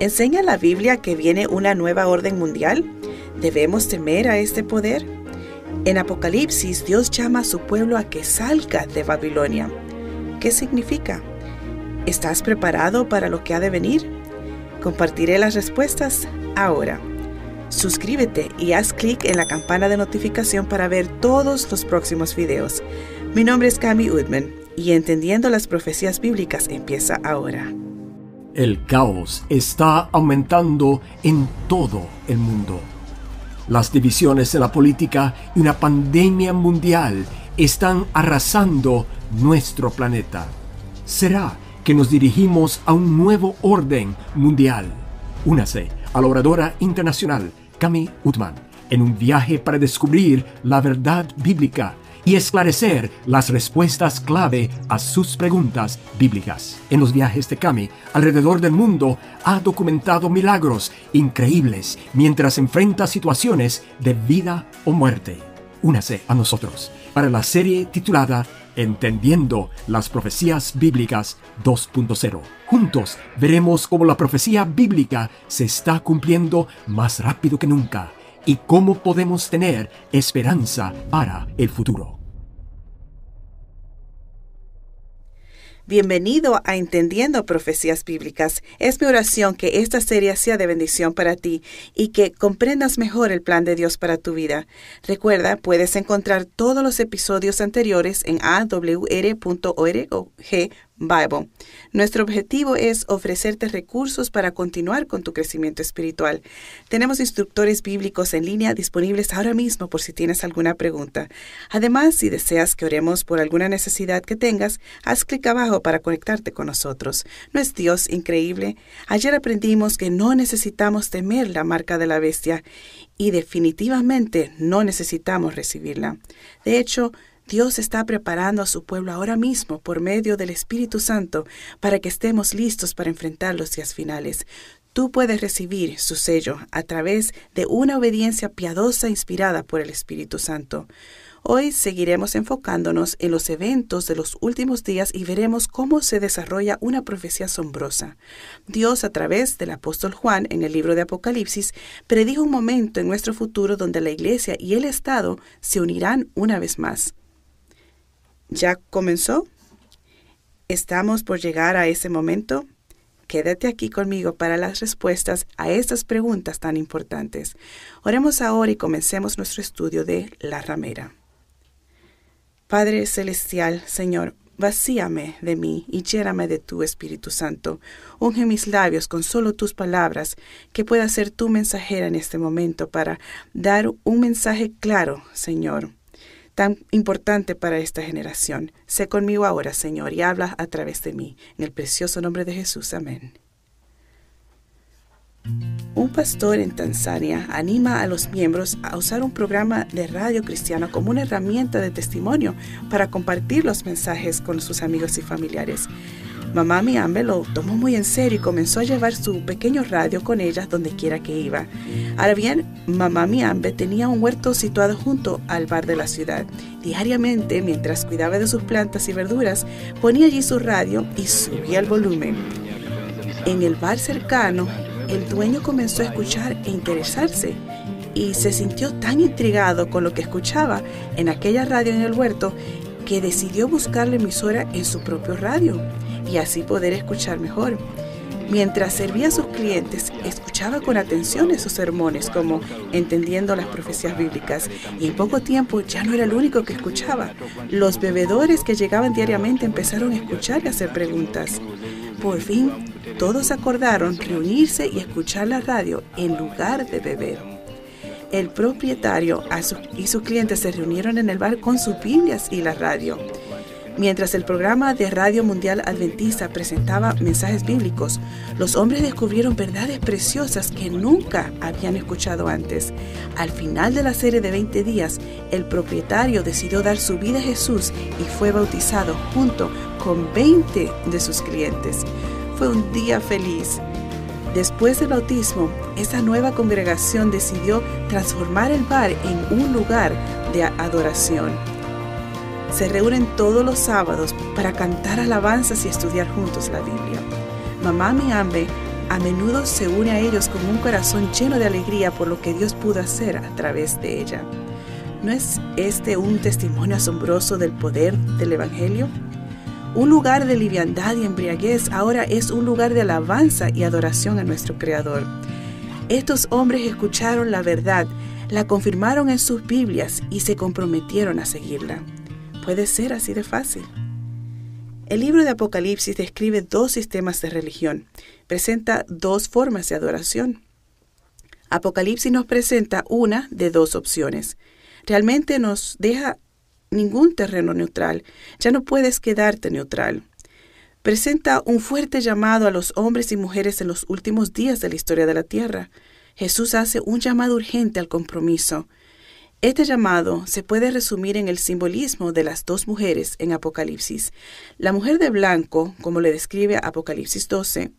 ¿Enseña la Biblia que viene una nueva orden mundial? ¿Debemos temer a este poder? En Apocalipsis, Dios llama a su pueblo a que salga de Babilonia. ¿Qué significa? ¿Estás preparado para lo que ha de venir? Compartiré las respuestas ahora. Suscríbete y haz clic en la campana de notificación para ver todos los próximos videos. Mi nombre es Cami Udman y Entendiendo las Profecías Bíblicas empieza ahora. El caos está aumentando en todo el mundo. Las divisiones en la política y una pandemia mundial están arrasando nuestro planeta. ¿Será que nos dirigimos a un nuevo orden mundial? Únase a la oradora internacional Cami Utman en un viaje para descubrir la verdad bíblica y esclarecer las respuestas clave a sus preguntas bíblicas. En los viajes de Cami alrededor del mundo ha documentado milagros increíbles mientras enfrenta situaciones de vida o muerte. Únase a nosotros para la serie titulada Entendiendo las Profecías Bíblicas 2.0. Juntos veremos cómo la profecía bíblica se está cumpliendo más rápido que nunca y cómo podemos tener esperanza para el futuro. Bienvenido a Entendiendo Profecías Bíblicas. Es mi oración que esta serie sea de bendición para ti y que comprendas mejor el plan de Dios para tu vida. Recuerda, puedes encontrar todos los episodios anteriores en awr.org Bible. Nuestro objetivo es ofrecerte recursos para continuar con tu crecimiento espiritual. Tenemos instructores bíblicos en línea disponibles ahora mismo por si tienes alguna pregunta. Además, si deseas que oremos por alguna necesidad que tengas, haz clic abajo para conectarte con nosotros. ¿No es Dios increíble? Ayer aprendimos que no necesitamos temer la marca de la bestia y definitivamente no necesitamos recibirla. De hecho, Dios está preparando a su pueblo ahora mismo por medio del Espíritu Santo para que estemos listos para enfrentar los días finales. Tú puedes recibir su sello a través de una obediencia piadosa inspirada por el Espíritu Santo. Hoy seguiremos enfocándonos en los eventos de los últimos días y veremos cómo se desarrolla una profecía asombrosa. Dios, a través del apóstol Juan en el libro de Apocalipsis, predijo un momento en nuestro futuro donde la Iglesia y el Estado se unirán una vez más. ¿Ya comenzó? ¿Estamos por llegar a ese momento? Quédate aquí conmigo para las respuestas a estas preguntas tan importantes. Oremos ahora y comencemos nuestro estudio de la ramera. Padre Celestial, Señor, vacíame de mí y lléname de tu Espíritu Santo. Unge mis labios con solo tus palabras, que pueda ser tu mensajera en este momento para dar un mensaje claro, Señor tan importante para esta generación. Sé conmigo ahora, Señor, y habla a través de mí. En el precioso nombre de Jesús. Amén. Un pastor en Tanzania anima a los miembros a usar un programa de radio cristiano como una herramienta de testimonio para compartir los mensajes con sus amigos y familiares. Mamá Miambe lo tomó muy en serio y comenzó a llevar su pequeño radio con ella donde quiera que iba. Ahora bien, Mamá Miambe tenía un huerto situado junto al bar de la ciudad. Diariamente, mientras cuidaba de sus plantas y verduras, ponía allí su radio y subía el volumen. En el bar cercano, el dueño comenzó a escuchar e interesarse y se sintió tan intrigado con lo que escuchaba en aquella radio en el huerto que decidió buscar la emisora en su propio radio y así poder escuchar mejor. Mientras servía a sus clientes, escuchaba con atención esos sermones, como entendiendo las profecías bíblicas, y en poco tiempo ya no era el único que escuchaba. Los bebedores que llegaban diariamente empezaron a escuchar y hacer preguntas. Por fin, todos acordaron reunirse y escuchar la radio en lugar de beber. El propietario y sus clientes se reunieron en el bar con sus Biblias y la radio. Mientras el programa de Radio Mundial Adventista presentaba mensajes bíblicos, los hombres descubrieron verdades preciosas que nunca habían escuchado antes. Al final de la serie de 20 días, el propietario decidió dar su vida a Jesús y fue bautizado junto con 20 de sus clientes. Fue un día feliz. Después del bautismo, esa nueva congregación decidió transformar el bar en un lugar de adoración se reúnen todos los sábados para cantar alabanzas y estudiar juntos la Biblia. Mamá Miambe a menudo se une a ellos con un corazón lleno de alegría por lo que Dios pudo hacer a través de ella. ¿No es este un testimonio asombroso del poder del Evangelio? Un lugar de liviandad y embriaguez ahora es un lugar de alabanza y adoración a nuestro Creador. Estos hombres escucharon la verdad, la confirmaron en sus Biblias y se comprometieron a seguirla. Puede ser así de fácil. El libro de Apocalipsis describe dos sistemas de religión, presenta dos formas de adoración. Apocalipsis nos presenta una de dos opciones. Realmente nos deja ningún terreno neutral, ya no puedes quedarte neutral. Presenta un fuerte llamado a los hombres y mujeres en los últimos días de la historia de la tierra. Jesús hace un llamado urgente al compromiso. Este llamado se puede resumir en el simbolismo de las dos mujeres en Apocalipsis. La mujer de blanco, como le describe Apocalipsis 12,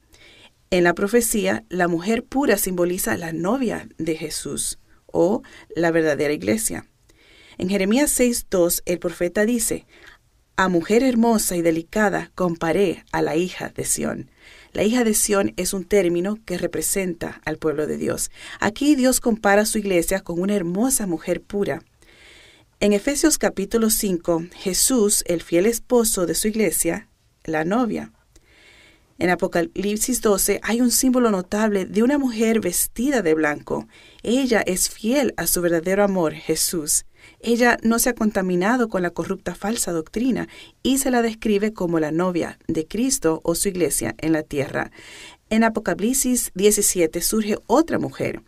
en la profecía, la mujer pura simboliza la novia de Jesús o la verdadera iglesia. En Jeremías 6.2 el profeta dice, A mujer hermosa y delicada comparé a la hija de Sión. La hija de Sión es un término que representa al pueblo de Dios. Aquí Dios compara su iglesia con una hermosa mujer pura. En Efesios capítulo 5, Jesús, el fiel esposo de su iglesia, la novia. En Apocalipsis 12 hay un símbolo notable de una mujer vestida de blanco. Ella es fiel a su verdadero amor, Jesús. Ella no se ha contaminado con la corrupta falsa doctrina y se la describe como la novia de Cristo o su iglesia en la tierra. En Apocalipsis 17 surge otra mujer.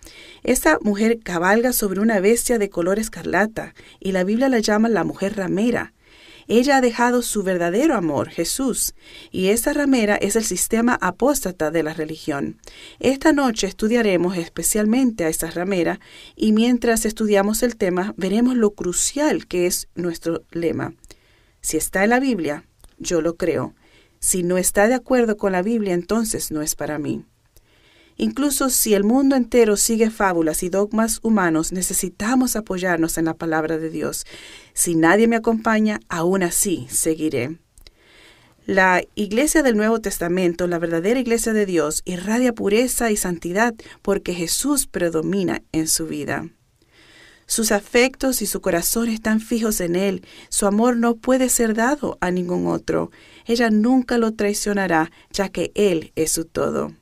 Esta mujer cabalga sobre una bestia de color escarlata y la Biblia la llama la mujer ramera. Ella ha dejado su verdadero amor, Jesús, y esta ramera es el sistema apóstata de la religión. Esta noche estudiaremos especialmente a esta ramera y mientras estudiamos el tema veremos lo crucial que es nuestro lema. Si está en la Biblia, yo lo creo. Si no está de acuerdo con la Biblia, entonces no es para mí. Incluso si el mundo entero sigue fábulas y dogmas humanos, necesitamos apoyarnos en la palabra de Dios. Si nadie me acompaña, aún así seguiré. La iglesia del Nuevo Testamento, la verdadera iglesia de Dios, irradia pureza y santidad porque Jesús predomina en su vida. Sus afectos y su corazón están fijos en Él. Su amor no puede ser dado a ningún otro. Ella nunca lo traicionará, ya que Él es su todo.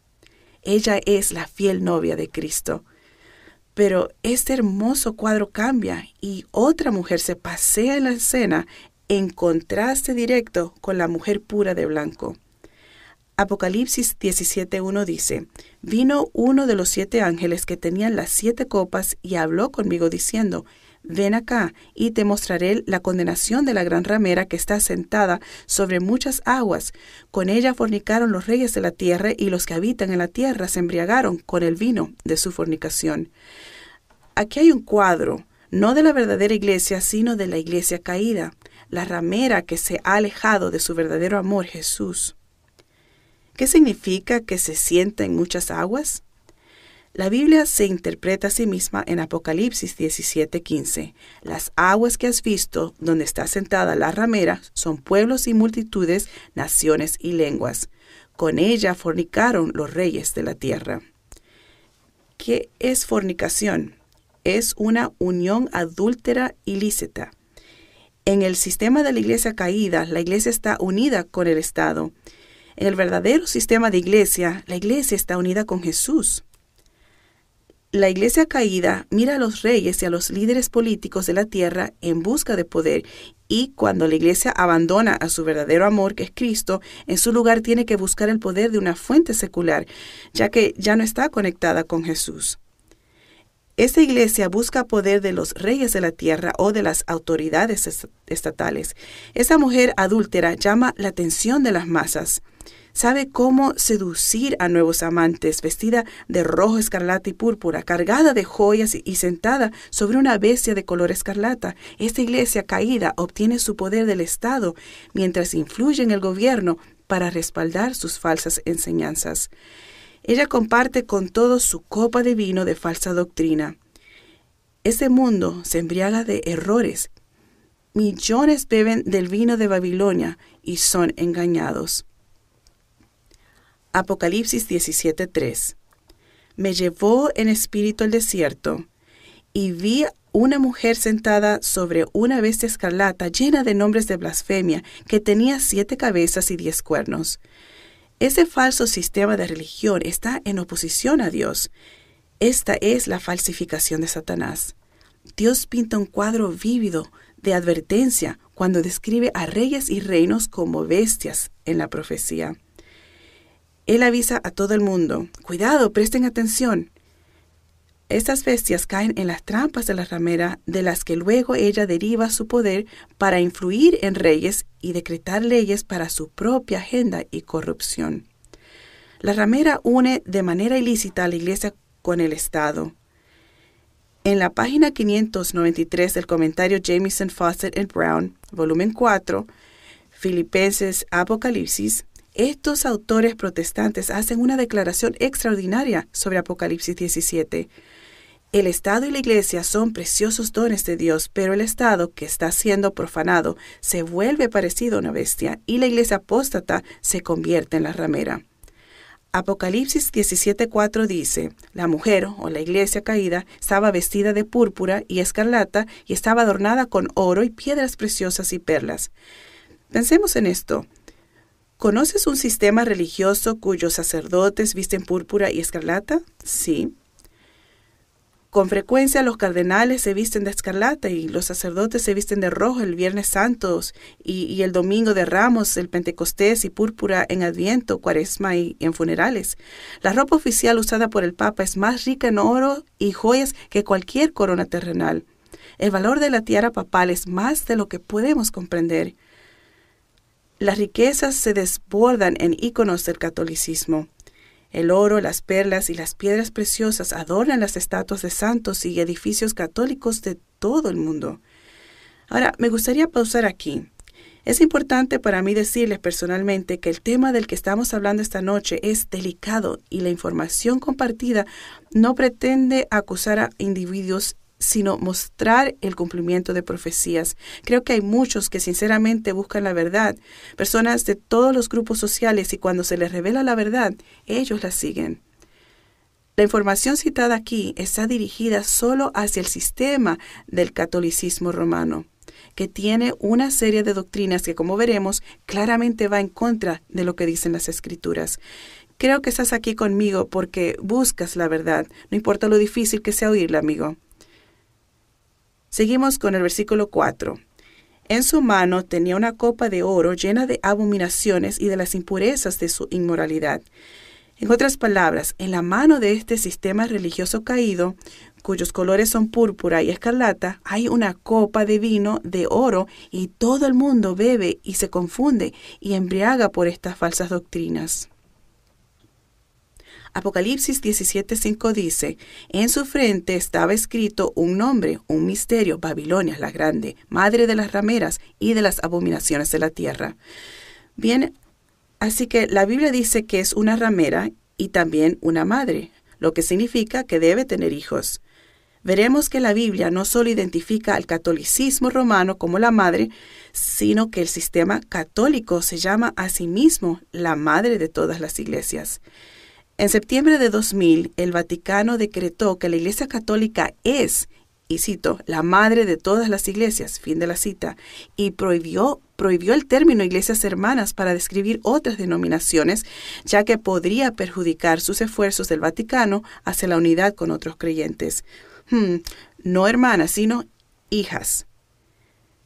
Ella es la fiel novia de Cristo. Pero este hermoso cuadro cambia y otra mujer se pasea en la escena en contraste directo con la mujer pura de blanco. Apocalipsis 17.1 dice, Vino uno de los siete ángeles que tenían las siete copas y habló conmigo diciendo, Ven acá y te mostraré la condenación de la gran ramera que está sentada sobre muchas aguas. Con ella fornicaron los reyes de la tierra y los que habitan en la tierra se embriagaron con el vino de su fornicación. Aquí hay un cuadro, no de la verdadera iglesia, sino de la iglesia caída, la ramera que se ha alejado de su verdadero amor, Jesús. ¿Qué significa que se sienta en muchas aguas? La Biblia se interpreta a sí misma en Apocalipsis 17:15. Las aguas que has visto, donde está sentada la ramera, son pueblos y multitudes, naciones y lenguas. Con ella fornicaron los reyes de la tierra. ¿Qué es fornicación? Es una unión adúltera ilícita. En el sistema de la iglesia caída, la iglesia está unida con el Estado. En el verdadero sistema de iglesia, la iglesia está unida con Jesús. La iglesia caída mira a los reyes y a los líderes políticos de la tierra en busca de poder y cuando la iglesia abandona a su verdadero amor, que es Cristo, en su lugar tiene que buscar el poder de una fuente secular, ya que ya no está conectada con Jesús. Esta iglesia busca poder de los reyes de la tierra o de las autoridades estatales. Esa mujer adúltera llama la atención de las masas sabe cómo seducir a nuevos amantes, vestida de rojo, escarlata y púrpura, cargada de joyas y sentada sobre una bestia de color escarlata. Esta iglesia caída obtiene su poder del Estado mientras influye en el gobierno para respaldar sus falsas enseñanzas. Ella comparte con todos su copa de vino de falsa doctrina. Este mundo se embriaga de errores. Millones beben del vino de Babilonia y son engañados. Apocalipsis 17:3. Me llevó en espíritu al desierto y vi una mujer sentada sobre una bestia escarlata llena de nombres de blasfemia, que tenía siete cabezas y diez cuernos. Ese falso sistema de religión está en oposición a Dios. Esta es la falsificación de Satanás. Dios pinta un cuadro vívido de advertencia cuando describe a reyes y reinos como bestias en la profecía. Él avisa a todo el mundo, cuidado, presten atención. Estas bestias caen en las trampas de la ramera, de las que luego ella deriva su poder para influir en reyes y decretar leyes para su propia agenda y corrupción. La ramera une de manera ilícita a la Iglesia con el Estado. En la página 593 del comentario Jameson Fawcett and Brown, volumen 4, Filipenses Apocalipsis, estos autores protestantes hacen una declaración extraordinaria sobre Apocalipsis 17 el Estado y la Iglesia son preciosos dones de Dios, pero el Estado, que está siendo profanado, se vuelve parecido a una bestia y la Iglesia apóstata se convierte en la ramera. Apocalipsis 17:4 dice, la mujer o la iglesia caída estaba vestida de púrpura y escarlata y estaba adornada con oro y piedras preciosas y perlas. Pensemos en esto. ¿Conoces un sistema religioso cuyos sacerdotes visten púrpura y escarlata? Sí. Con frecuencia los cardenales se visten de escarlata y los sacerdotes se visten de rojo el Viernes Santos y, el Domingo de Ramos, el Pentecostés y púrpura en Adviento, Cuaresma y en funerales. La ropa oficial usada por el Papa es más rica en oro y joyas que cualquier corona terrenal. El valor de la tiara papal es más de lo que podemos comprender. Las riquezas se desbordan en íconos del catolicismo. El oro, las perlas y las piedras preciosas adornan las estatuas de santos y edificios católicos de todo el mundo. Ahora, me gustaría pausar aquí. Es importante para mí decirles personalmente que el tema del que estamos hablando esta noche es delicado y la información compartida no pretende acusar a individuos sino mostrar el cumplimiento de profecías. Creo que hay muchos que sinceramente buscan la verdad, personas de todos los grupos sociales, y cuando se les revela la verdad, ellos la siguen. La información citada aquí está dirigida solo hacia el sistema del catolicismo romano, que tiene una serie de doctrinas que, como veremos, claramente va en contra de lo que dicen las escrituras. Creo que estás aquí conmigo porque buscas la verdad, no importa lo difícil que sea oírla, amigo. Seguimos con el versículo 4. En su mano tenía una copa de oro llena de abominaciones y de las impurezas de su inmoralidad. En otras palabras, en la mano de este sistema religioso caído, cuyos colores son púrpura y escarlata, hay una copa de vino de oro y todo el mundo bebe y se confunde y embriaga por estas falsas doctrinas. Apocalipsis 17:5 dice, en su frente estaba escrito un nombre, un misterio, Babilonia la grande, madre de las rameras y de las abominaciones de la tierra. Bien, así que la Biblia dice que es una ramera y también una madre, lo que significa que debe tener hijos. Veremos que la Biblia no solo identifica al catolicismo romano como la madre, sino que el sistema católico se llama a sí mismo la madre de todas las iglesias. En septiembre de 2000, el Vaticano decretó que la Iglesia Católica es, y cito, la madre de todas las iglesias, fin de la cita, y prohibió, prohibió el término iglesias hermanas para describir otras denominaciones, ya que podría perjudicar sus esfuerzos del Vaticano hacia la unidad con otros creyentes. Hmm, no hermanas, sino hijas.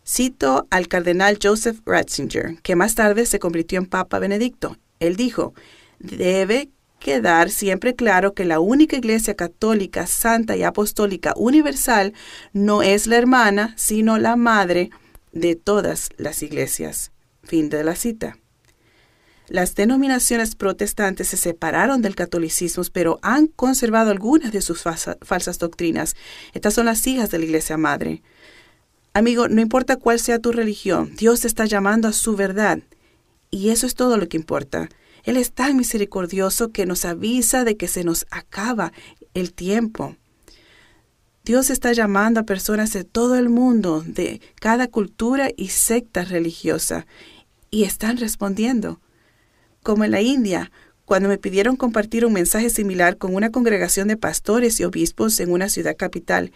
Cito al cardenal Joseph Ratzinger, que más tarde se convirtió en Papa Benedicto. Él dijo, debe quedar siempre claro que la única Iglesia católica, santa y apostólica universal no es la hermana, sino la madre de todas las iglesias. Fin de la cita. Las denominaciones protestantes se separaron del catolicismo, pero han conservado algunas de sus falsas doctrinas. Estas son las hijas de la Iglesia Madre. Amigo, no importa cuál sea tu religión, Dios está llamando a su verdad. Y eso es todo lo que importa. Él es tan misericordioso que nos avisa de que se nos acaba el tiempo. Dios está llamando a personas de todo el mundo, de cada cultura y secta religiosa, y están respondiendo. Como en la India, cuando me pidieron compartir un mensaje similar con una congregación de pastores y obispos en una ciudad capital.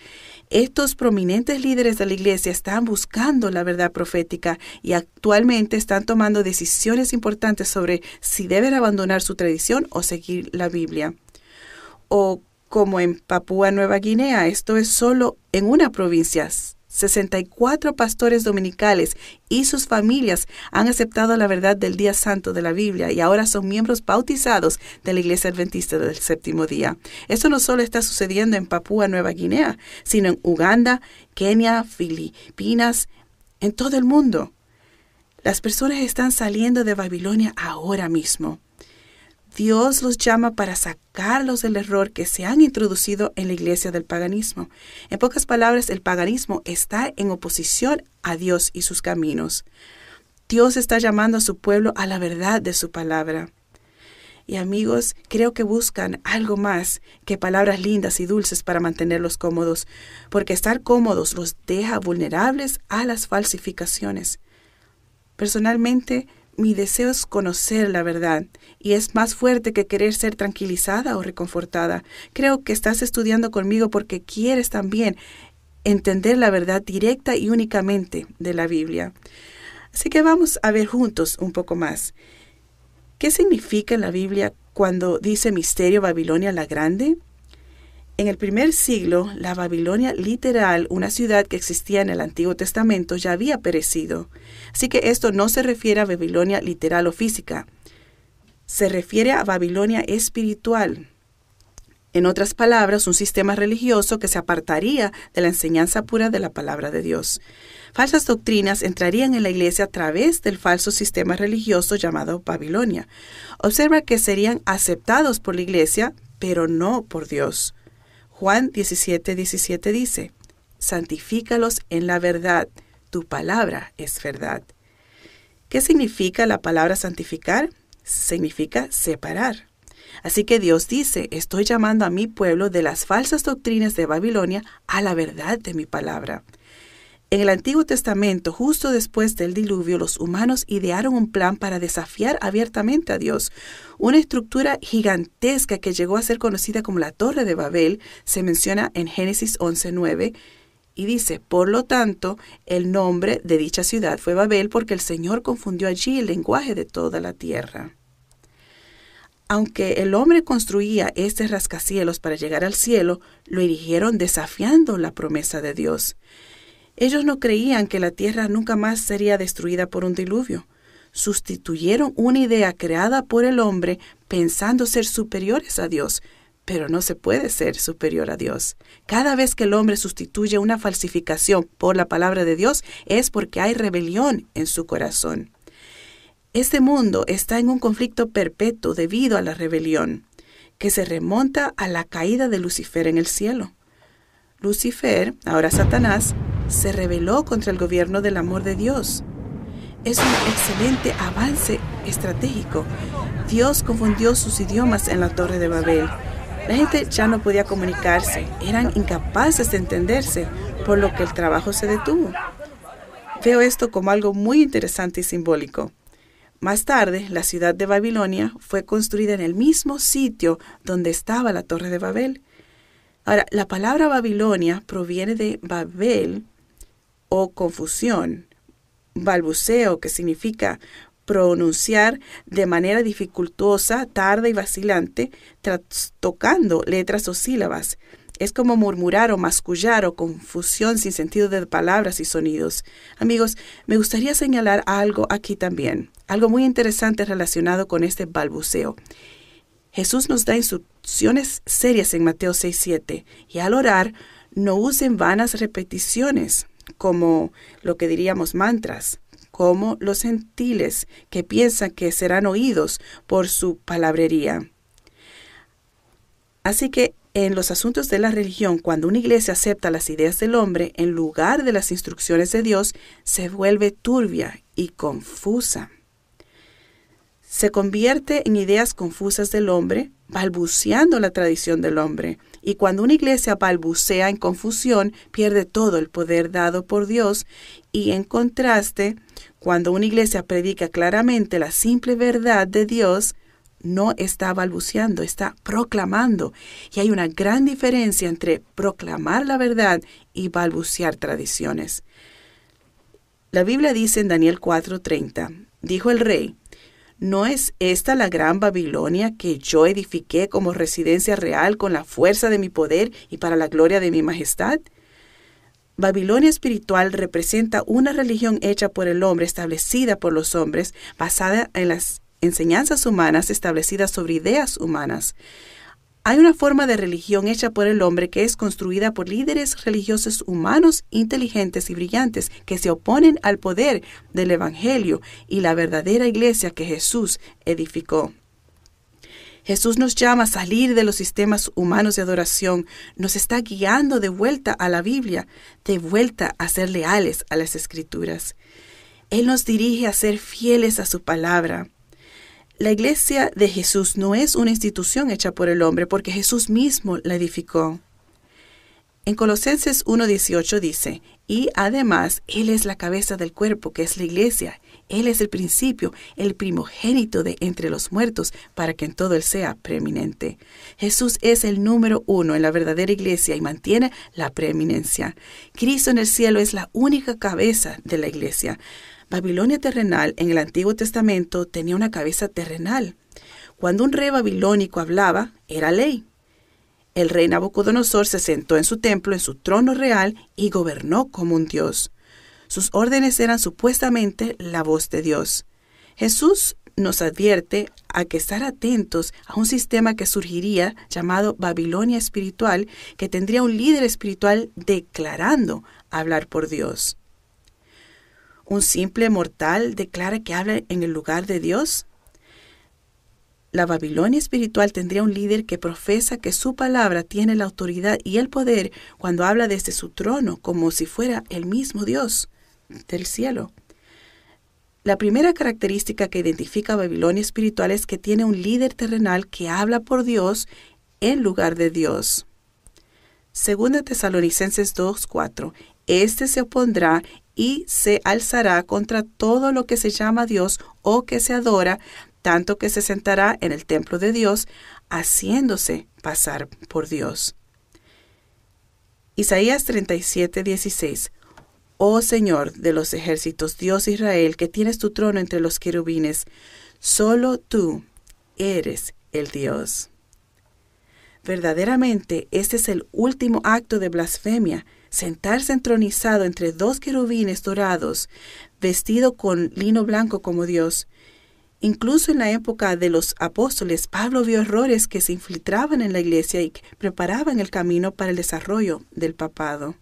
Estos prominentes líderes de la iglesia están buscando la verdad profética y actualmente están tomando decisiones importantes sobre si deben abandonar su tradición o seguir la Biblia. O como en Papúa Nueva Guinea, esto es solo en una provincia, 64 pastores dominicales y sus familias han aceptado la verdad del día santo de la Biblia y ahora son miembros bautizados de la Iglesia Adventista del Séptimo Día. Esto no solo está sucediendo en Papúa Nueva Guinea, sino en Uganda, Kenia, Filipinas, en todo el mundo. Las personas están saliendo de Babilonia ahora mismo. Dios los llama para sacarlos del error que se han introducido en la iglesia del paganismo. En pocas palabras, el paganismo está en oposición a Dios y sus caminos. Dios está llamando a su pueblo a la verdad de su palabra. Y amigos, creo que buscan algo más que palabras lindas y dulces para mantenerlos cómodos, porque estar cómodos los deja vulnerables a las falsificaciones. Personalmente, mi deseo es conocer la verdad y es más fuerte que querer ser tranquilizada o reconfortada. Creo que estás estudiando conmigo porque quieres también entender la verdad directa y únicamente de la Biblia. Así que vamos a ver juntos un poco más. ¿Qué significa en la Biblia cuando dice misterio Babilonia la Grande? En el primer siglo, la Babilonia literal, una ciudad que existía en el Antiguo Testamento, ya había perecido. Así que esto no se refiere a Babilonia literal o física, se refiere a Babilonia espiritual. En otras palabras, un sistema religioso que se apartaría de la enseñanza pura de la palabra de Dios. Falsas doctrinas entrarían en la iglesia a través del falso sistema religioso llamado Babilonia. Observa que serían aceptados por la iglesia, pero no por Dios. Juan 17, 17 dice, Santifícalos en la verdad, tu palabra es verdad. ¿Qué significa la palabra santificar? Significa separar. Así que Dios dice, estoy llamando a mi pueblo de las falsas doctrinas de Babilonia a la verdad de mi palabra. En el Antiguo Testamento, justo después del diluvio, los humanos idearon un plan para desafiar abiertamente a Dios. Una estructura gigantesca que llegó a ser conocida como la Torre de Babel se menciona en Génesis 11.9 y dice, por lo tanto, el nombre de dicha ciudad fue Babel porque el Señor confundió allí el lenguaje de toda la tierra. Aunque el hombre construía este rascacielos para llegar al cielo, lo erigieron desafiando la promesa de Dios. Ellos no creían que la tierra nunca más sería destruida por un diluvio. Sustituyeron una idea creada por el hombre pensando ser superiores a Dios, pero no se puede ser superior a Dios. Cada vez que el hombre sustituye una falsificación por la palabra de Dios es porque hay rebelión en su corazón. Este mundo está en un conflicto perpetuo debido a la rebelión, que se remonta a la caída de Lucifer en el cielo. Lucifer, ahora Satanás, se rebeló contra el gobierno del amor de Dios. Es un excelente avance estratégico. Dios confundió sus idiomas en la Torre de Babel. La gente ya no podía comunicarse, eran incapaces de entenderse, por lo que el trabajo se detuvo. Veo esto como algo muy interesante y simbólico. Más tarde, la ciudad de Babilonia fue construida en el mismo sitio donde estaba la Torre de Babel. Ahora, la palabra Babilonia proviene de Babel, o confusión, balbuceo, que significa pronunciar de manera dificultosa, tarda y vacilante, tocando letras o sílabas. Es como murmurar o mascullar o confusión sin sentido de palabras y sonidos. Amigos, me gustaría señalar algo aquí también, algo muy interesante relacionado con este balbuceo. Jesús nos da instrucciones serias en Mateo 6:7 y al orar no usen vanas repeticiones como lo que diríamos mantras, como los gentiles que piensan que serán oídos por su palabrería. Así que en los asuntos de la religión, cuando una iglesia acepta las ideas del hombre en lugar de las instrucciones de Dios, se vuelve turbia y confusa. Se convierte en ideas confusas del hombre, balbuceando la tradición del hombre, y cuando una iglesia balbucea en confusión, pierde todo el poder dado por Dios. Y en contraste, cuando una iglesia predica claramente la simple verdad de Dios, no está balbuceando, está proclamando. Y hay una gran diferencia entre proclamar la verdad y balbucear tradiciones. La Biblia dice en Daniel 4:30, dijo el rey, ¿no es esta la gran Babilonia que yo edifiqué como residencia real con la fuerza de mi poder y para la gloria de mi majestad? Babilonia espiritual representa una religión hecha por el hombre, establecida por los hombres, basada en las enseñanzas humanas establecidas sobre ideas humanas. Hay una forma de religión hecha por el hombre que es construida por líderes religiosos humanos inteligentes y brillantes que se oponen al poder del Evangelio y la verdadera iglesia que Jesús edificó. Jesús nos llama a salir de los sistemas humanos de adoración, nos está guiando de vuelta a la Biblia, de vuelta a ser leales a las escrituras. Él nos dirige a ser fieles a su palabra. La iglesia de Jesús no es una institución hecha por el hombre porque Jesús mismo la edificó. En Colosenses 1.18 dice, y además Él es la cabeza del cuerpo, que es la iglesia. Él es el principio, el primogénito de entre los muertos, para que en todo Él sea preeminente. Jesús es el número uno en la verdadera iglesia y mantiene la preeminencia. Cristo en el cielo es la única cabeza de la iglesia. Babilonia terrenal en el Antiguo Testamento tenía una cabeza terrenal. Cuando un rey babilónico hablaba, era ley. El rey Nabucodonosor se sentó en su templo, en su trono real, y gobernó como un dios. Sus órdenes eran supuestamente la voz de Dios. Jesús nos advierte a que estar atentos a un sistema que surgiría llamado Babilonia espiritual, que tendría un líder espiritual declarando hablar por Dios. ¿Un simple mortal declara que habla en el lugar de Dios? La Babilonia espiritual tendría un líder que profesa que su palabra tiene la autoridad y el poder cuando habla desde su trono, como si fuera el mismo Dios del cielo. La primera característica que identifica a Babilonia espiritual es que tiene un líder terrenal que habla por Dios en lugar de Dios. Segunda Tesalonicenses 2:4. Este se opondrá y se alzará contra todo lo que se llama Dios o que se adora, tanto que se sentará en el templo de Dios, haciéndose pasar por Dios. Isaías 37, 16. Oh Señor de los ejércitos, Dios Israel, que tienes tu trono entre los querubines, solo tú eres el Dios. Verdaderamente, este es el último acto de blasfemia sentarse entronizado entre dos querubines dorados, vestido con lino blanco como Dios. Incluso en la época de los apóstoles, Pablo vio errores que se infiltraban en la iglesia y que preparaban el camino para el desarrollo del papado.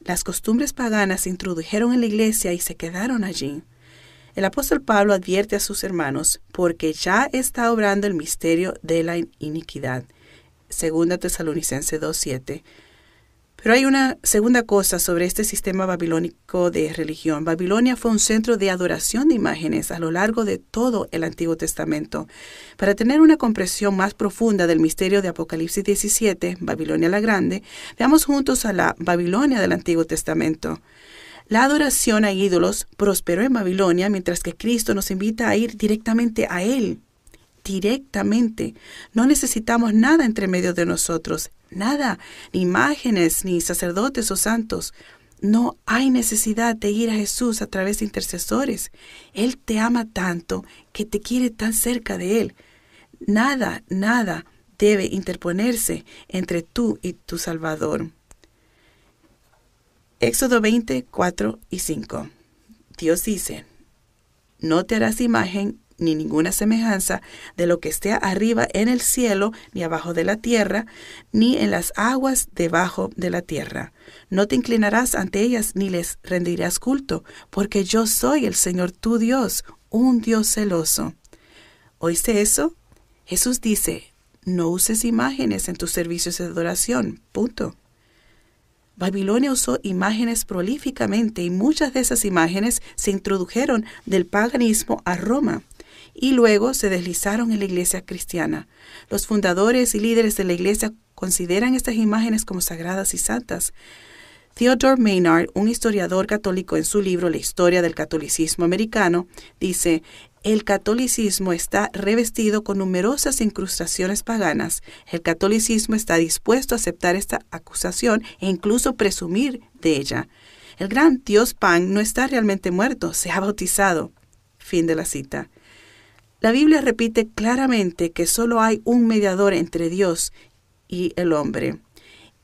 Las costumbres paganas se introdujeron en la iglesia y se quedaron allí. El apóstol Pablo advierte a sus hermanos, porque ya está obrando el misterio de la iniquidad. Segunda Tesalonicense 2.7 pero hay una segunda cosa sobre este sistema babilónico de religión. Babilonia fue un centro de adoración de imágenes a lo largo de todo el Antiguo Testamento. Para tener una comprensión más profunda del misterio de Apocalipsis 17, Babilonia la Grande, veamos juntos a la Babilonia del Antiguo Testamento. La adoración a ídolos prosperó en Babilonia mientras que Cristo nos invita a ir directamente a Él directamente. No necesitamos nada entre medio de nosotros, nada, ni imágenes, ni sacerdotes o santos. No hay necesidad de ir a Jesús a través de intercesores. Él te ama tanto que te quiere tan cerca de Él. Nada, nada debe interponerse entre tú y tu Salvador. Éxodo 20, 4 y 5. Dios dice, no te harás imagen ni ninguna semejanza de lo que esté arriba en el cielo, ni abajo de la tierra, ni en las aguas debajo de la tierra. No te inclinarás ante ellas ni les rendirás culto, porque yo soy el Señor tu Dios, un Dios celoso. ¿Oíste eso? Jesús dice, no uses imágenes en tus servicios de adoración. Punto. Babilonia usó imágenes prolíficamente y muchas de esas imágenes se introdujeron del paganismo a Roma y luego se deslizaron en la iglesia cristiana. Los fundadores y líderes de la iglesia consideran estas imágenes como sagradas y santas. Theodore Maynard, un historiador católico en su libro La historia del catolicismo americano, dice, el catolicismo está revestido con numerosas incrustaciones paganas. El catolicismo está dispuesto a aceptar esta acusación e incluso presumir de ella. El gran Dios Pan no está realmente muerto, se ha bautizado. Fin de la cita. La Biblia repite claramente que solo hay un mediador entre Dios y el hombre,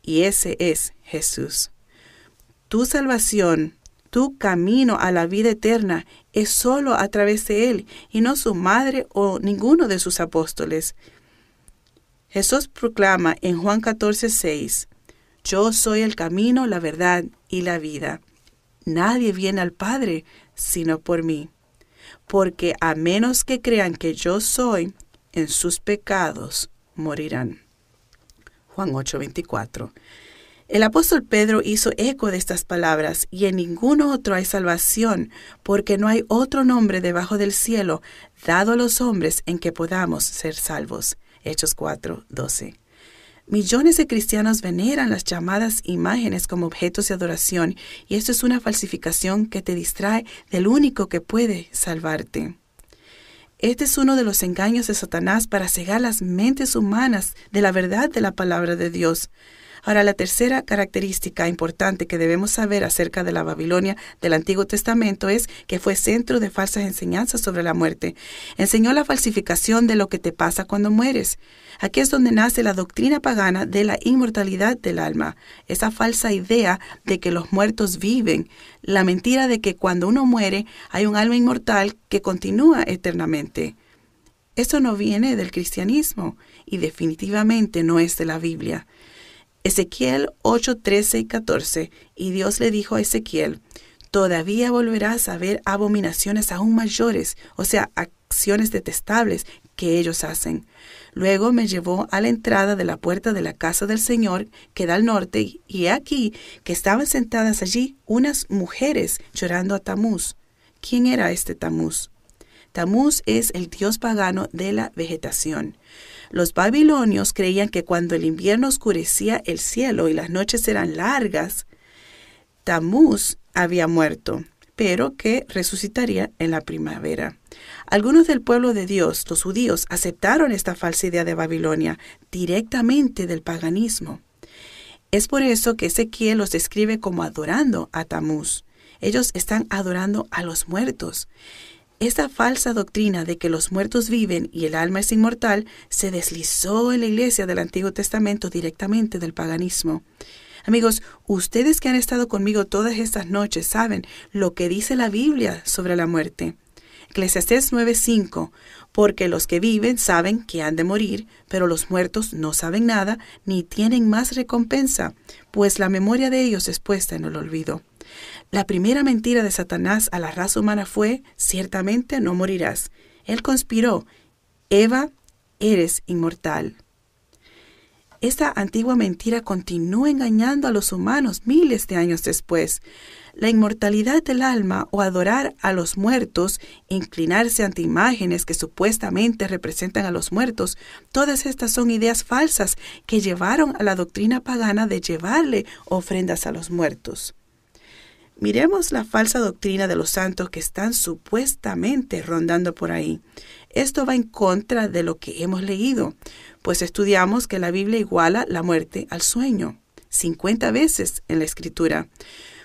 y ese es Jesús. Tu salvación, tu camino a la vida eterna es solo a través de Él y no su madre o ninguno de sus apóstoles. Jesús proclama en Juan 14, 6, Yo soy el camino, la verdad y la vida. Nadie viene al Padre sino por mí porque a menos que crean que yo soy, en sus pecados morirán. Juan 8:24. El apóstol Pedro hizo eco de estas palabras, y en ningún otro hay salvación, porque no hay otro nombre debajo del cielo dado a los hombres en que podamos ser salvos. Hechos 4:12. Millones de cristianos veneran las llamadas imágenes como objetos de adoración y esto es una falsificación que te distrae del único que puede salvarte. Este es uno de los engaños de Satanás para cegar las mentes humanas de la verdad de la palabra de Dios. Ahora, la tercera característica importante que debemos saber acerca de la Babilonia del Antiguo Testamento es que fue centro de falsas enseñanzas sobre la muerte. Enseñó la falsificación de lo que te pasa cuando mueres. Aquí es donde nace la doctrina pagana de la inmortalidad del alma, esa falsa idea de que los muertos viven, la mentira de que cuando uno muere hay un alma inmortal que continúa eternamente. Eso no viene del cristianismo y definitivamente no es de la Biblia. Ezequiel 8, 13 y 14. Y Dios le dijo a Ezequiel, todavía volverás a ver abominaciones aún mayores, o sea, acciones detestables que ellos hacen. Luego me llevó a la entrada de la puerta de la casa del Señor, que da al norte, y he aquí que estaban sentadas allí unas mujeres llorando a Tamuz. ¿Quién era este Tamuz? Tamuz es el dios pagano de la vegetación. Los babilonios creían que cuando el invierno oscurecía el cielo y las noches eran largas, Tamuz había muerto, pero que resucitaría en la primavera. Algunos del pueblo de Dios, los judíos, aceptaron esta falsa idea de Babilonia directamente del paganismo. Es por eso que Ezequiel los describe como adorando a Tamuz. Ellos están adorando a los muertos. Esta falsa doctrina de que los muertos viven y el alma es inmortal se deslizó en la iglesia del Antiguo Testamento directamente del paganismo. Amigos, ustedes que han estado conmigo todas estas noches saben lo que dice la Biblia sobre la muerte. Eclesiastés 9:5 Porque los que viven saben que han de morir, pero los muertos no saben nada ni tienen más recompensa, pues la memoria de ellos es puesta en el olvido. La primera mentira de Satanás a la raza humana fue, ciertamente no morirás. Él conspiró, Eva, eres inmortal. Esta antigua mentira continúa engañando a los humanos miles de años después. La inmortalidad del alma o adorar a los muertos, inclinarse ante imágenes que supuestamente representan a los muertos, todas estas son ideas falsas que llevaron a la doctrina pagana de llevarle ofrendas a los muertos. Miremos la falsa doctrina de los santos que están supuestamente rondando por ahí. Esto va en contra de lo que hemos leído, pues estudiamos que la Biblia iguala la muerte al sueño, 50 veces en la escritura.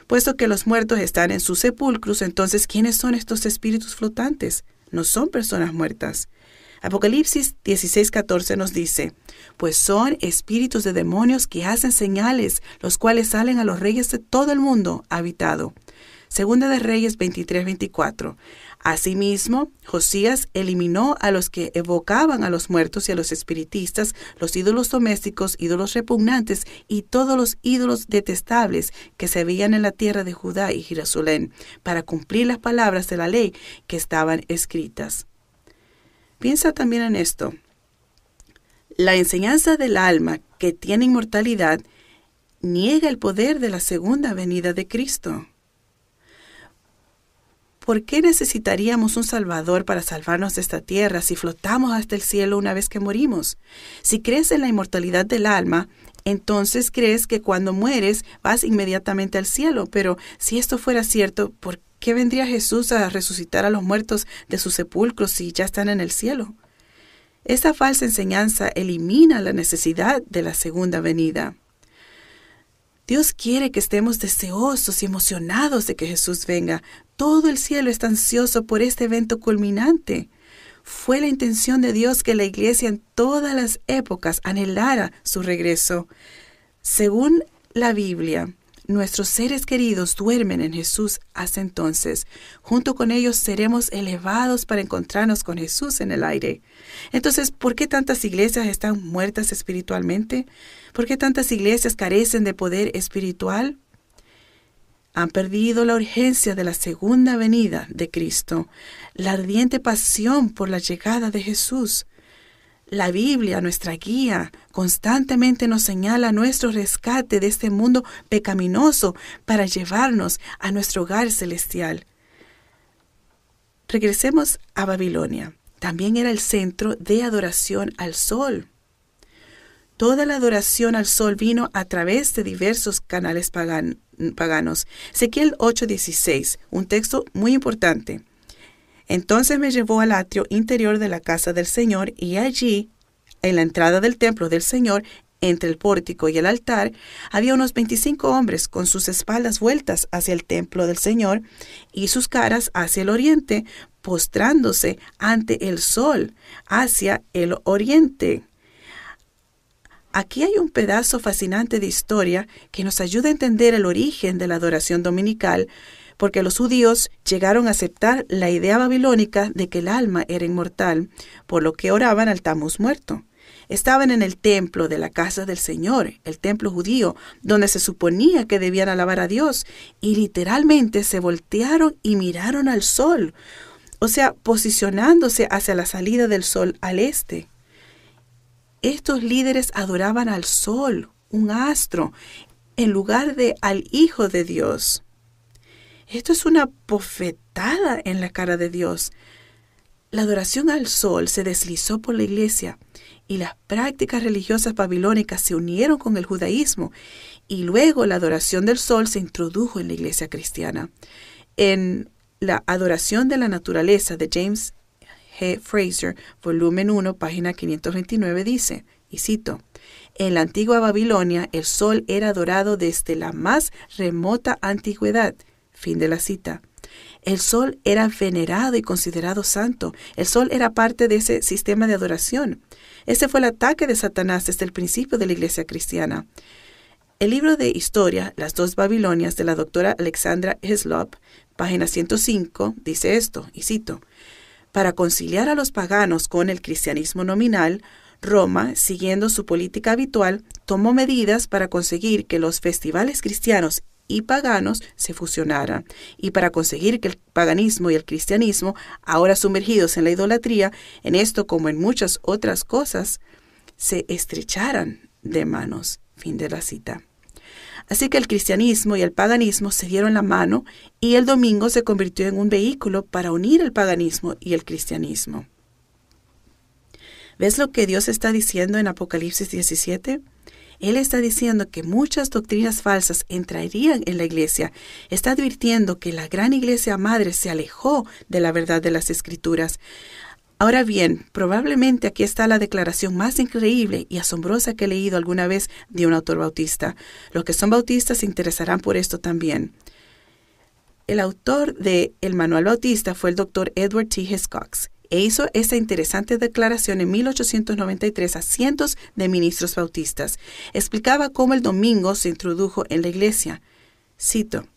Puesto que los muertos están en sus sepulcros, entonces ¿quiénes son estos espíritus flotantes? No son personas muertas. Apocalipsis 16:14 nos dice, pues son espíritus de demonios que hacen señales, los cuales salen a los reyes de todo el mundo habitado. Segunda de Reyes 23:24. Asimismo, Josías eliminó a los que evocaban a los muertos y a los espiritistas, los ídolos domésticos, ídolos repugnantes y todos los ídolos detestables que se veían en la tierra de Judá y Jerusalén, para cumplir las palabras de la ley que estaban escritas. Piensa también en esto. La enseñanza del alma que tiene inmortalidad niega el poder de la segunda venida de Cristo. ¿Por qué necesitaríamos un Salvador para salvarnos de esta tierra si flotamos hasta el cielo una vez que morimos? Si crees en la inmortalidad del alma, entonces crees que cuando mueres vas inmediatamente al cielo. Pero si esto fuera cierto, ¿por ¿qué vendría Jesús a resucitar a los muertos de sus sepulcros si ya están en el cielo? Esta falsa enseñanza elimina la necesidad de la segunda venida. Dios quiere que estemos deseosos y emocionados de que Jesús venga. Todo el cielo está ansioso por este evento culminante. Fue la intención de Dios que la iglesia en todas las épocas anhelara su regreso. Según la Biblia, nuestros seres queridos duermen en Jesús hasta entonces. Junto con ellos seremos elevados para encontrarnos con Jesús en el aire. Entonces, ¿por qué tantas iglesias están muertas espiritualmente? ¿Por qué tantas iglesias carecen de poder espiritual? Han perdido la urgencia de la segunda venida de Cristo, la ardiente pasión por la llegada de Jesús. La Biblia, nuestra guía, constantemente nos señala nuestro rescate de este mundo pecaminoso para llevarnos a nuestro hogar celestial. Regresemos a Babilonia. También era el centro de adoración al sol. Toda la adoración al sol vino a través de diversos canales paganos. Ezequiel 8:16, un texto muy importante. Entonces me llevó al atrio interior de la casa del Señor y allí, en la entrada del templo del Señor, entre el pórtico y el altar, había unos veinticinco hombres con sus espaldas vueltas hacia el templo del Señor y sus caras hacia el oriente, postrándose ante el sol, hacia el oriente. Aquí hay un pedazo fascinante de historia que nos ayuda a entender el origen de la adoración dominical porque los judíos llegaron a aceptar la idea babilónica de que el alma era inmortal, por lo que oraban al Tamus muerto. Estaban en el templo de la casa del Señor, el templo judío, donde se suponía que debían alabar a Dios, y literalmente se voltearon y miraron al sol, o sea, posicionándose hacia la salida del sol al este. Estos líderes adoraban al sol, un astro, en lugar de al Hijo de Dios. Esto es una bofetada en la cara de Dios. La adoración al sol se deslizó por la iglesia y las prácticas religiosas babilónicas se unieron con el judaísmo y luego la adoración del sol se introdujo en la iglesia cristiana. En la adoración de la naturaleza de James G. Fraser, volumen 1, página 529, dice, y cito, en la antigua Babilonia el sol era adorado desde la más remota antigüedad Fin de la cita. El sol era venerado y considerado santo. El sol era parte de ese sistema de adoración. Ese fue el ataque de Satanás desde el principio de la iglesia cristiana. El libro de historia, Las dos Babilonias, de la doctora Alexandra Heslop, página 105, dice esto, y cito, Para conciliar a los paganos con el cristianismo nominal, Roma, siguiendo su política habitual, tomó medidas para conseguir que los festivales cristianos y paganos se fusionaran, y para conseguir que el paganismo y el cristianismo, ahora sumergidos en la idolatría, en esto como en muchas otras cosas, se estrecharan de manos. Fin de la cita. Así que el cristianismo y el paganismo se dieron la mano y el domingo se convirtió en un vehículo para unir el paganismo y el cristianismo. ¿Ves lo que Dios está diciendo en Apocalipsis 17? Él está diciendo que muchas doctrinas falsas entrarían en la iglesia. Está advirtiendo que la gran iglesia madre se alejó de la verdad de las escrituras. Ahora bien, probablemente aquí está la declaración más increíble y asombrosa que he leído alguna vez de un autor bautista. Los que son bautistas se interesarán por esto también. El autor de El Manual Bautista fue el doctor Edward T. Hiscox e hizo esa interesante declaración en 1893 a cientos de ministros bautistas. Explicaba cómo el domingo se introdujo en la iglesia. Cito,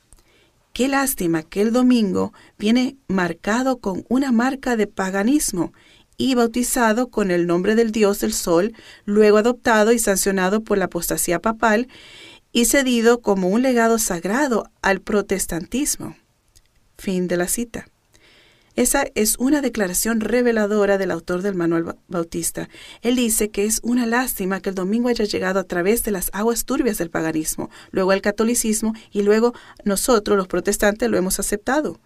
Qué lástima que el domingo viene marcado con una marca de paganismo y bautizado con el nombre del dios del sol, luego adoptado y sancionado por la apostasía papal y cedido como un legado sagrado al protestantismo. Fin de la cita. Esa es una declaración reveladora del autor del Manuel Bautista. Él dice que es una lástima que el domingo haya llegado a través de las aguas turbias del paganismo, luego el catolicismo y luego nosotros, los protestantes, lo hemos aceptado.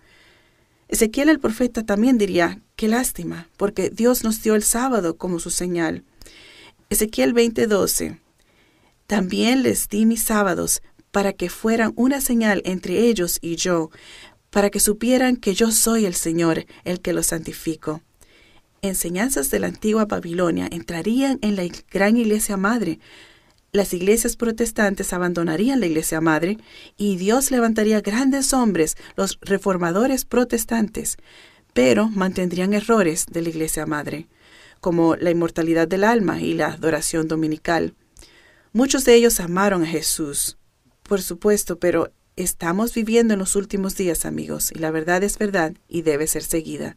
Ezequiel el profeta también diría, qué lástima, porque Dios nos dio el sábado como su señal. Ezequiel 20:12. También les di mis sábados para que fueran una señal entre ellos y yo, para que supieran que yo soy el Señor, el que los santifico. Enseñanzas de la antigua Babilonia entrarían en la gran iglesia madre. Las iglesias protestantes abandonarían la iglesia madre y Dios levantaría grandes hombres, los reformadores protestantes, pero mantendrían errores de la iglesia madre, como la inmortalidad del alma y la adoración dominical. Muchos de ellos amaron a Jesús, por supuesto, pero estamos viviendo en los últimos días, amigos, y la verdad es verdad y debe ser seguida.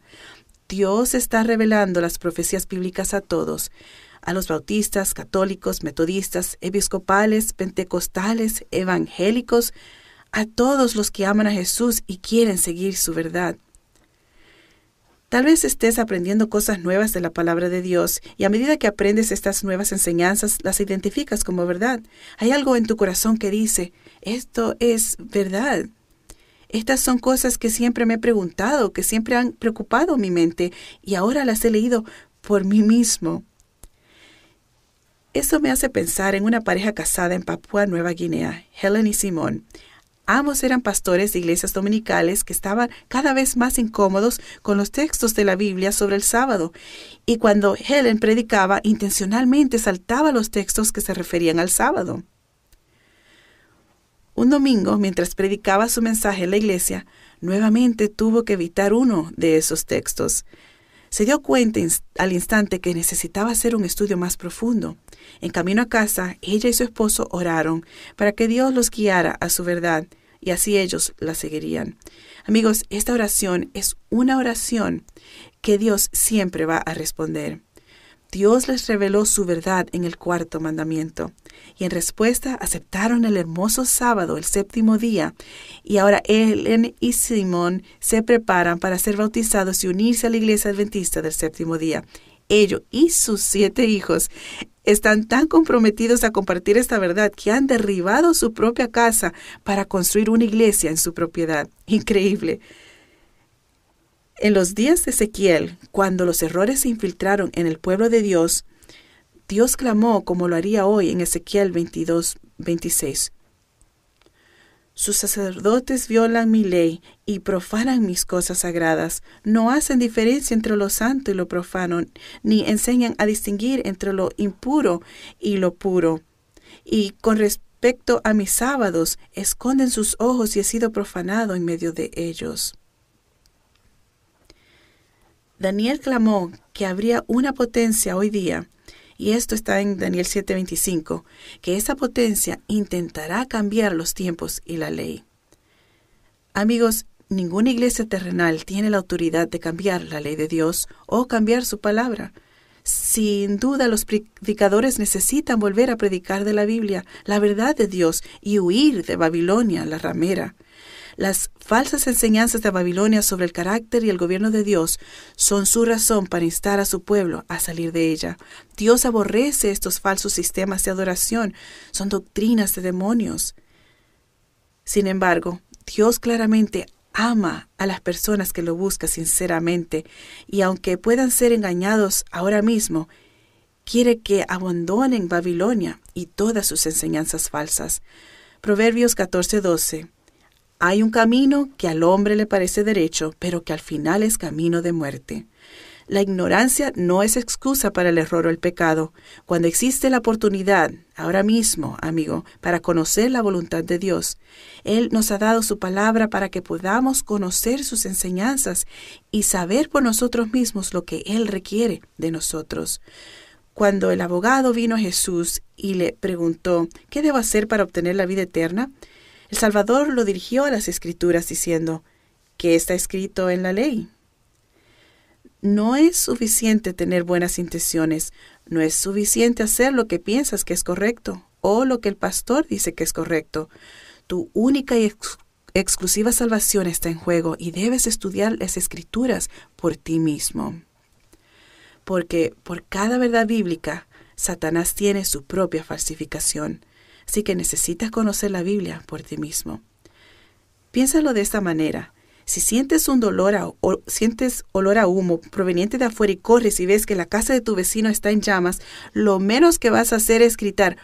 Dios está revelando las profecías bíblicas a todos, a los bautistas, católicos, metodistas, episcopales, pentecostales, evangélicos, a todos los que aman a Jesús y quieren seguir su verdad. Tal vez estés aprendiendo cosas nuevas de la palabra de Dios y a medida que aprendes estas nuevas enseñanzas las identificas como verdad. Hay algo en tu corazón que dice, esto es verdad. Estas son cosas que siempre me he preguntado, que siempre han preocupado mi mente y ahora las he leído por mí mismo. Eso me hace pensar en una pareja casada en Papúa Nueva Guinea, Helen y Simón. Ambos eran pastores de iglesias dominicales que estaban cada vez más incómodos con los textos de la Biblia sobre el sábado, y cuando Helen predicaba, intencionalmente saltaba los textos que se referían al sábado. Un domingo, mientras predicaba su mensaje en la iglesia, nuevamente tuvo que evitar uno de esos textos. Se dio cuenta al instante que necesitaba hacer un estudio más profundo. En camino a casa, ella y su esposo oraron para que Dios los guiara a su verdad y así ellos la seguirían. Amigos, esta oración es una oración que Dios siempre va a responder. Dios les reveló su verdad en el cuarto mandamiento, y en respuesta aceptaron el hermoso sábado, el séptimo día, y ahora Ellen y Simón se preparan para ser bautizados y unirse a la iglesia adventista del séptimo día. Ellos y sus siete hijos están tan comprometidos a compartir esta verdad que han derribado su propia casa para construir una iglesia en su propiedad. Increíble. En los días de Ezequiel, cuando los errores se infiltraron en el pueblo de Dios, Dios clamó como lo haría hoy en Ezequiel 22, 26. Sus sacerdotes violan mi ley y profanan mis cosas sagradas. No hacen diferencia entre lo santo y lo profano, ni enseñan a distinguir entre lo impuro y lo puro. Y con respecto a mis sábados, esconden sus ojos y he sido profanado en medio de ellos. Daniel clamó que habría una potencia hoy día y esto está en Daniel 7:25, que esa potencia intentará cambiar los tiempos y la ley. Amigos, ninguna iglesia terrenal tiene la autoridad de cambiar la ley de Dios o cambiar su palabra. Sin duda los predicadores necesitan volver a predicar de la Biblia, la verdad de Dios, y huir de Babilonia, la ramera. Las falsas enseñanzas de Babilonia sobre el carácter y el gobierno de Dios son su razón para instar a su pueblo a salir de ella. Dios aborrece estos falsos sistemas de adoración, son doctrinas de demonios. Sin embargo, Dios claramente ama a las personas que lo buscan sinceramente y aunque puedan ser engañados ahora mismo, quiere que abandonen Babilonia y todas sus enseñanzas falsas. Proverbios 14:12 hay un camino que al hombre le parece derecho, pero que al final es camino de muerte. La ignorancia no es excusa para el error o el pecado. Cuando existe la oportunidad, ahora mismo, amigo, para conocer la voluntad de Dios, Él nos ha dado su palabra para que podamos conocer sus enseñanzas y saber por nosotros mismos lo que Él requiere de nosotros. Cuando el abogado vino a Jesús y le preguntó, ¿qué debo hacer para obtener la vida eterna? El Salvador lo dirigió a las Escrituras diciendo, ¿qué está escrito en la ley? No es suficiente tener buenas intenciones, no es suficiente hacer lo que piensas que es correcto o lo que el pastor dice que es correcto. Tu única y exclusiva salvación está en juego y debes estudiar las escrituras por ti mismo. Porque por cada verdad bíblica, Satanás tiene su propia falsificación. Así que necesitas conocer la Biblia por ti mismo. Piénsalo de esta manera. Si sientes un dolor o sientes olor a humo proveniente de afuera y corres y ves que la casa de tu vecino está en llamas, lo menos que vas a hacer es gritar,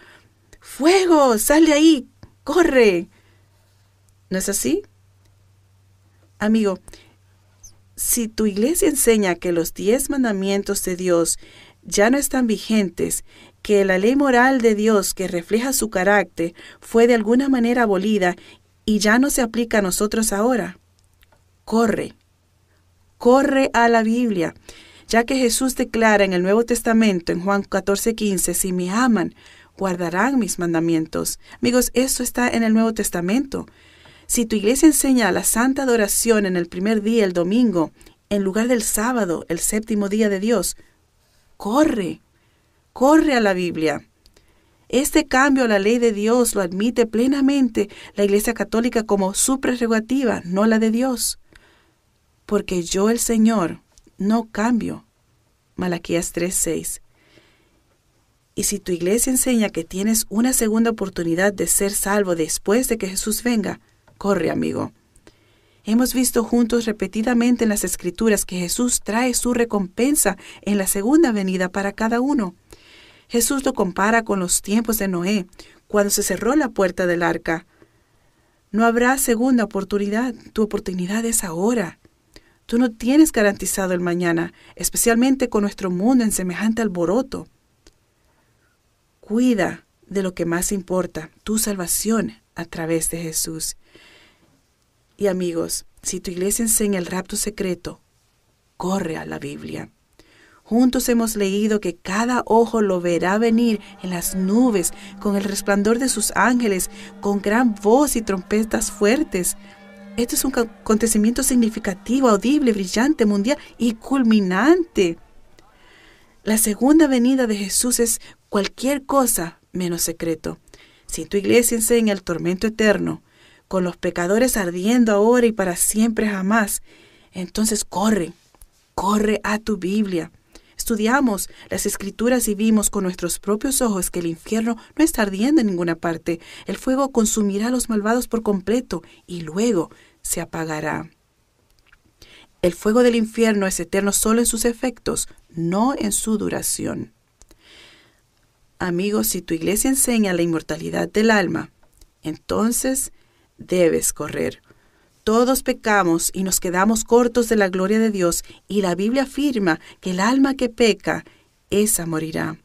¡Fuego! ¡Sal de ahí! ¡Corre! ¿No es así? Amigo, si tu iglesia enseña que los diez mandamientos de Dios ya no están vigentes, que la ley moral de Dios que refleja su carácter fue de alguna manera abolida y ya no se aplica a nosotros ahora, corre, corre a la Biblia, ya que Jesús declara en el Nuevo Testamento, en Juan 14:15, si me aman, guardarán mis mandamientos. Amigos, eso está en el Nuevo Testamento. Si tu iglesia enseña la santa adoración en el primer día, el domingo, en lugar del sábado, el séptimo día de Dios, corre, corre a la Biblia. Este cambio a la ley de Dios lo admite plenamente la Iglesia Católica como su prerrogativa, no la de Dios. Porque yo, el Señor, no cambio. Malaquías 3:6. Y si tu iglesia enseña que tienes una segunda oportunidad de ser salvo después de que Jesús venga, corre, amigo. Hemos visto juntos repetidamente en las Escrituras que Jesús trae su recompensa en la segunda venida para cada uno. Jesús lo compara con los tiempos de Noé, cuando se cerró la puerta del arca. No habrá segunda oportunidad, tu oportunidad es ahora. Tú no tienes garantizado el mañana, especialmente con nuestro mundo en semejante alboroto. Cuida de lo que más importa, tu salvación a través de Jesús. Y amigos, si tu iglesia enseña el rapto secreto, corre a la Biblia. Juntos hemos leído que cada ojo lo verá venir en las nubes, con el resplandor de sus ángeles, con gran voz y trompetas fuertes. Esto es un acontecimiento significativo, audible, brillante, mundial y culminante. La segunda venida de Jesús es cualquier cosa menos secreto. Si tu iglesia enseña el tormento eterno, con los pecadores ardiendo ahora y para siempre jamás, entonces corre, corre a tu Biblia. Estudiamos las escrituras y vimos con nuestros propios ojos que el infierno no está ardiendo en ninguna parte. El fuego consumirá a los malvados por completo y luego se apagará. El fuego del infierno es eterno solo en sus efectos, no en su duración. Amigos, si tu iglesia enseña la inmortalidad del alma, entonces debes correr. Todos pecamos y nos quedamos cortos de la gloria de Dios y la Biblia afirma que el alma que peca, esa morirá.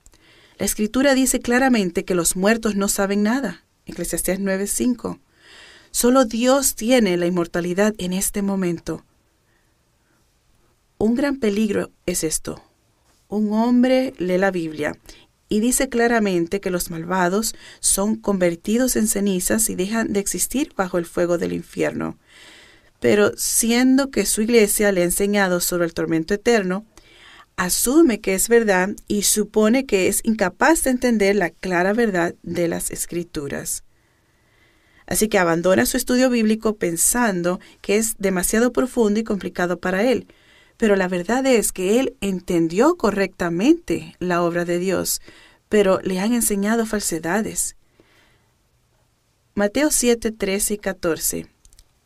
La escritura dice claramente que los muertos no saben nada. Eclesiastés 9:5. Solo Dios tiene la inmortalidad en este momento. Un gran peligro es esto. Un hombre lee la Biblia y dice claramente que los malvados son convertidos en cenizas y dejan de existir bajo el fuego del infierno. Pero siendo que su iglesia le ha enseñado sobre el tormento eterno, asume que es verdad y supone que es incapaz de entender la clara verdad de las escrituras. Así que abandona su estudio bíblico pensando que es demasiado profundo y complicado para él, pero la verdad es que él entendió correctamente la obra de Dios, pero le han enseñado falsedades. Mateo 7, 13 y 14.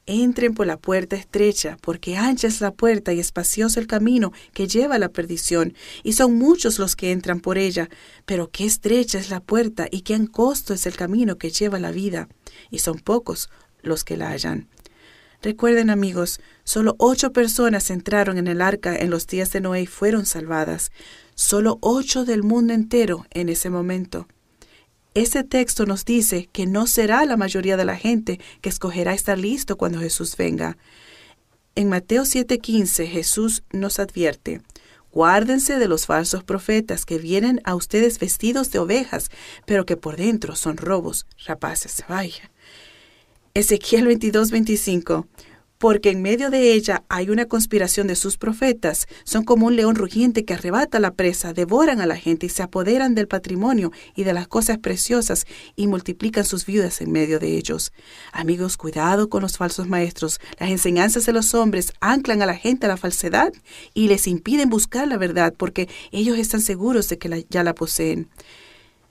Entren por la puerta estrecha, porque ancha es la puerta y espacioso el camino que lleva a la perdición, y son muchos los que entran por ella, pero qué estrecha es la puerta y qué angosto es el camino que lleva a la vida, y son pocos los que la hallan. Recuerden amigos, solo ocho personas entraron en el arca en los días de Noé y fueron salvadas. Solo ocho del mundo entero en ese momento. Ese texto nos dice que no será la mayoría de la gente que escogerá estar listo cuando Jesús venga. En Mateo 7:15 Jesús nos advierte, Guárdense de los falsos profetas que vienen a ustedes vestidos de ovejas, pero que por dentro son robos, rapaces. Vaya. Ezequiel 22:25 porque en medio de ella hay una conspiración de sus profetas. Son como un león rugiente que arrebata la presa, devoran a la gente y se apoderan del patrimonio y de las cosas preciosas y multiplican sus viudas en medio de ellos. Amigos, cuidado con los falsos maestros. Las enseñanzas de los hombres anclan a la gente a la falsedad y les impiden buscar la verdad porque ellos están seguros de que ya la poseen.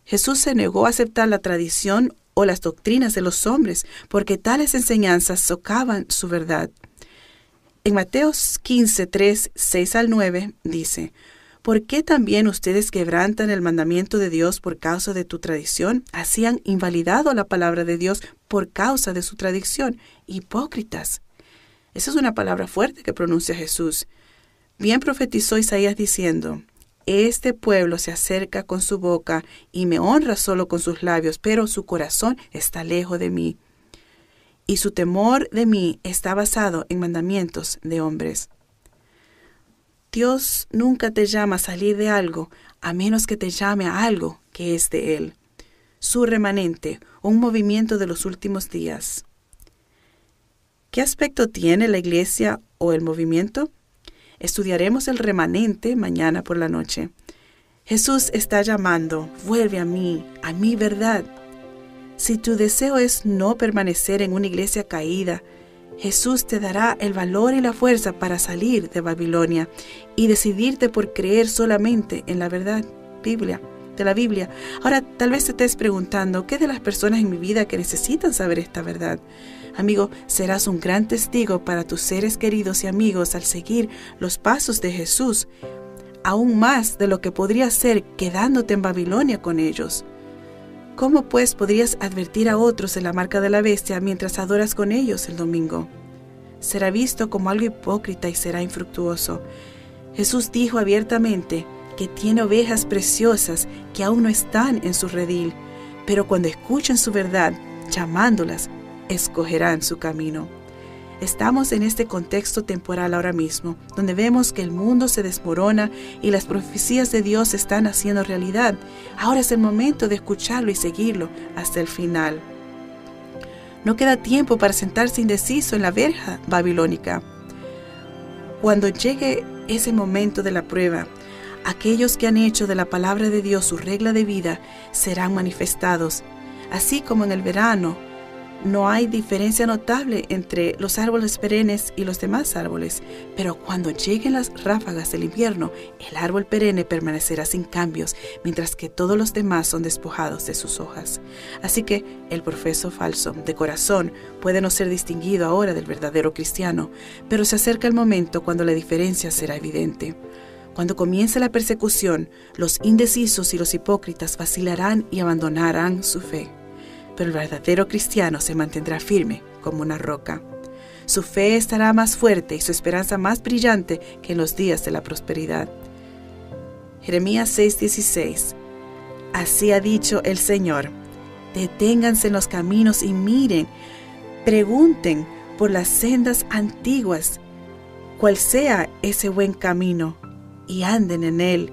Jesús se negó a aceptar la tradición o las doctrinas de los hombres, porque tales enseñanzas socavan su verdad. En Mateo 15, 3, 6 al 9 dice, ¿Por qué también ustedes quebrantan el mandamiento de Dios por causa de tu tradición? Así han invalidado la palabra de Dios por causa de su tradición. Hipócritas. Esa es una palabra fuerte que pronuncia Jesús. Bien profetizó Isaías diciendo, Este pueblo se acerca con su boca y me honra solo con sus labios, pero su corazón está lejos de mí. Y su temor de mí está basado en mandamientos de hombres. Dios nunca te llama a salir de algo a menos que te llame a algo que es de Él. Su remanente, un movimiento de los últimos días. ¿Qué aspecto tiene la iglesia o el movimiento? Estudiaremos el remanente mañana por la noche. Jesús está llamando, vuelve a mí, a mi verdad. Si tu deseo es no permanecer en una iglesia caída, Jesús te dará el valor y la fuerza para salir de Babilonia y decidirte por creer solamente en la verdad Biblia, de la Biblia. Ahora, tal vez te estés preguntando, ¿qué de las personas en mi vida que necesitan saber esta verdad? Amigo, serás un gran testigo para tus seres queridos y amigos al seguir los pasos de Jesús, aún más de lo que podría ser quedándote en Babilonia con ellos. ¿Cómo pues podrías advertir a otros de la marca de la bestia mientras adoras con ellos el domingo? Será visto como algo hipócrita y será infructuoso. Jesús dijo abiertamente que tiene ovejas preciosas que aún no están en su redil, pero cuando escuchen su verdad, llamándolas, escogerán su camino. Estamos en este contexto temporal ahora mismo, donde vemos que el mundo se desmorona y las profecías de Dios están haciendo realidad. Ahora es el momento de escucharlo y seguirlo hasta el final. No queda tiempo para sentarse indeciso en la verja babilónica. Cuando llegue ese momento de la prueba, aquellos que han hecho de la palabra de Dios su regla de vida serán manifestados, así como en el verano no hay diferencia notable entre los árboles perennes y los demás árboles, pero cuando lleguen las ráfagas del invierno, el árbol perenne permanecerá sin cambios, mientras que todos los demás son despojados de sus hojas. Así que el profeso falso de corazón puede no ser distinguido ahora del verdadero cristiano, pero se acerca el momento cuando la diferencia será evidente. Cuando comience la persecución, los indecisos y los hipócritas vacilarán y abandonarán su fe pero el verdadero cristiano se mantendrá firme como una roca. Su fe estará más fuerte y su esperanza más brillante que en los días de la prosperidad. Jeremías 6:16 Así ha dicho el Señor, deténganse en los caminos y miren, pregunten por las sendas antiguas, cuál sea ese buen camino, y anden en él,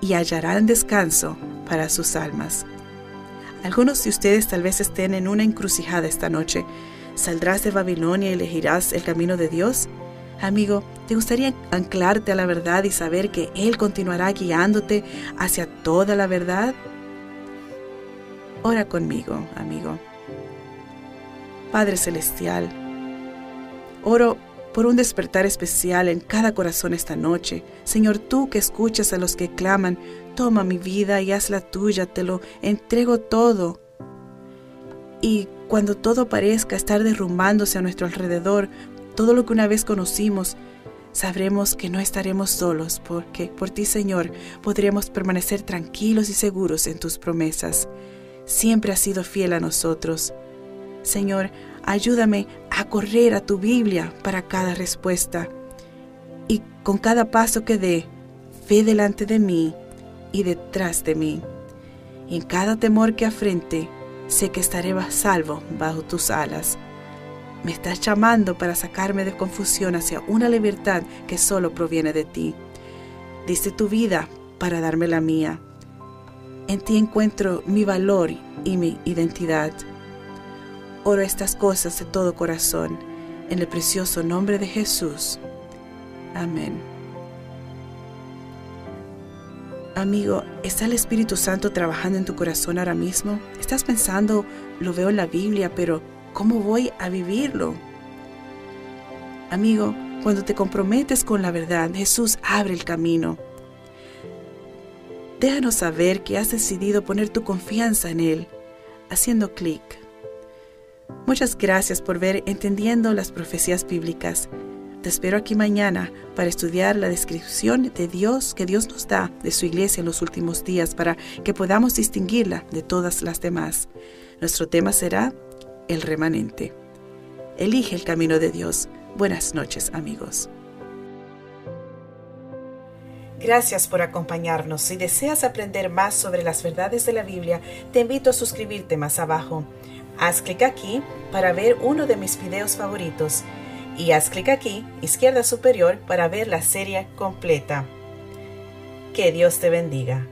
y hallarán descanso para sus almas. Algunos de ustedes tal vez estén en una encrucijada esta noche. ¿Saldrás de Babilonia y elegirás el camino de Dios? Amigo, ¿te gustaría anclarte a la verdad y saber que Él continuará guiándote hacia toda la verdad? Ora conmigo, amigo. Padre Celestial, oro por un despertar especial en cada corazón esta noche. Señor, tú que escuchas a los que claman, toma mi vida y hazla tuya, te lo entrego todo. Y cuando todo parezca estar derrumbándose a nuestro alrededor, todo lo que una vez conocimos, sabremos que no estaremos solos, porque por ti, Señor, podremos permanecer tranquilos y seguros en tus promesas. Siempre has sido fiel a nosotros. Señor, ayúdame a correr a tu Biblia para cada respuesta. Y con cada paso que dé, ve delante de mí y detrás de mí. En cada temor que afrente, sé que estaré salvo bajo tus alas. Me estás llamando para sacarme de confusión hacia una libertad que solo proviene de ti. Diste tu vida para darme la mía. En ti encuentro mi valor y mi identidad. Oro estas cosas de todo corazón, en el precioso nombre de Jesús. Amén. Amigo, ¿está el Espíritu Santo trabajando en tu corazón ahora mismo? ¿Estás pensando, lo veo en la Biblia, pero ¿cómo voy a vivirlo? Amigo, cuando te comprometes con la verdad, Jesús abre el camino. Déjanos saber que has decidido poner tu confianza en Él, haciendo clic. Muchas gracias por ver Entendiendo las Profecías Bíblicas. Te espero aquí mañana para estudiar la descripción de Dios que Dios nos da de su iglesia en los últimos días para que podamos distinguirla de todas las demás. Nuestro tema será el remanente. Elige el camino de Dios. Buenas noches amigos. Gracias por acompañarnos. Si deseas aprender más sobre las verdades de la Biblia, te invito a suscribirte más abajo. Haz clic aquí para ver uno de mis videos favoritos y haz clic aquí, izquierda superior, para ver la serie completa. Que Dios te bendiga.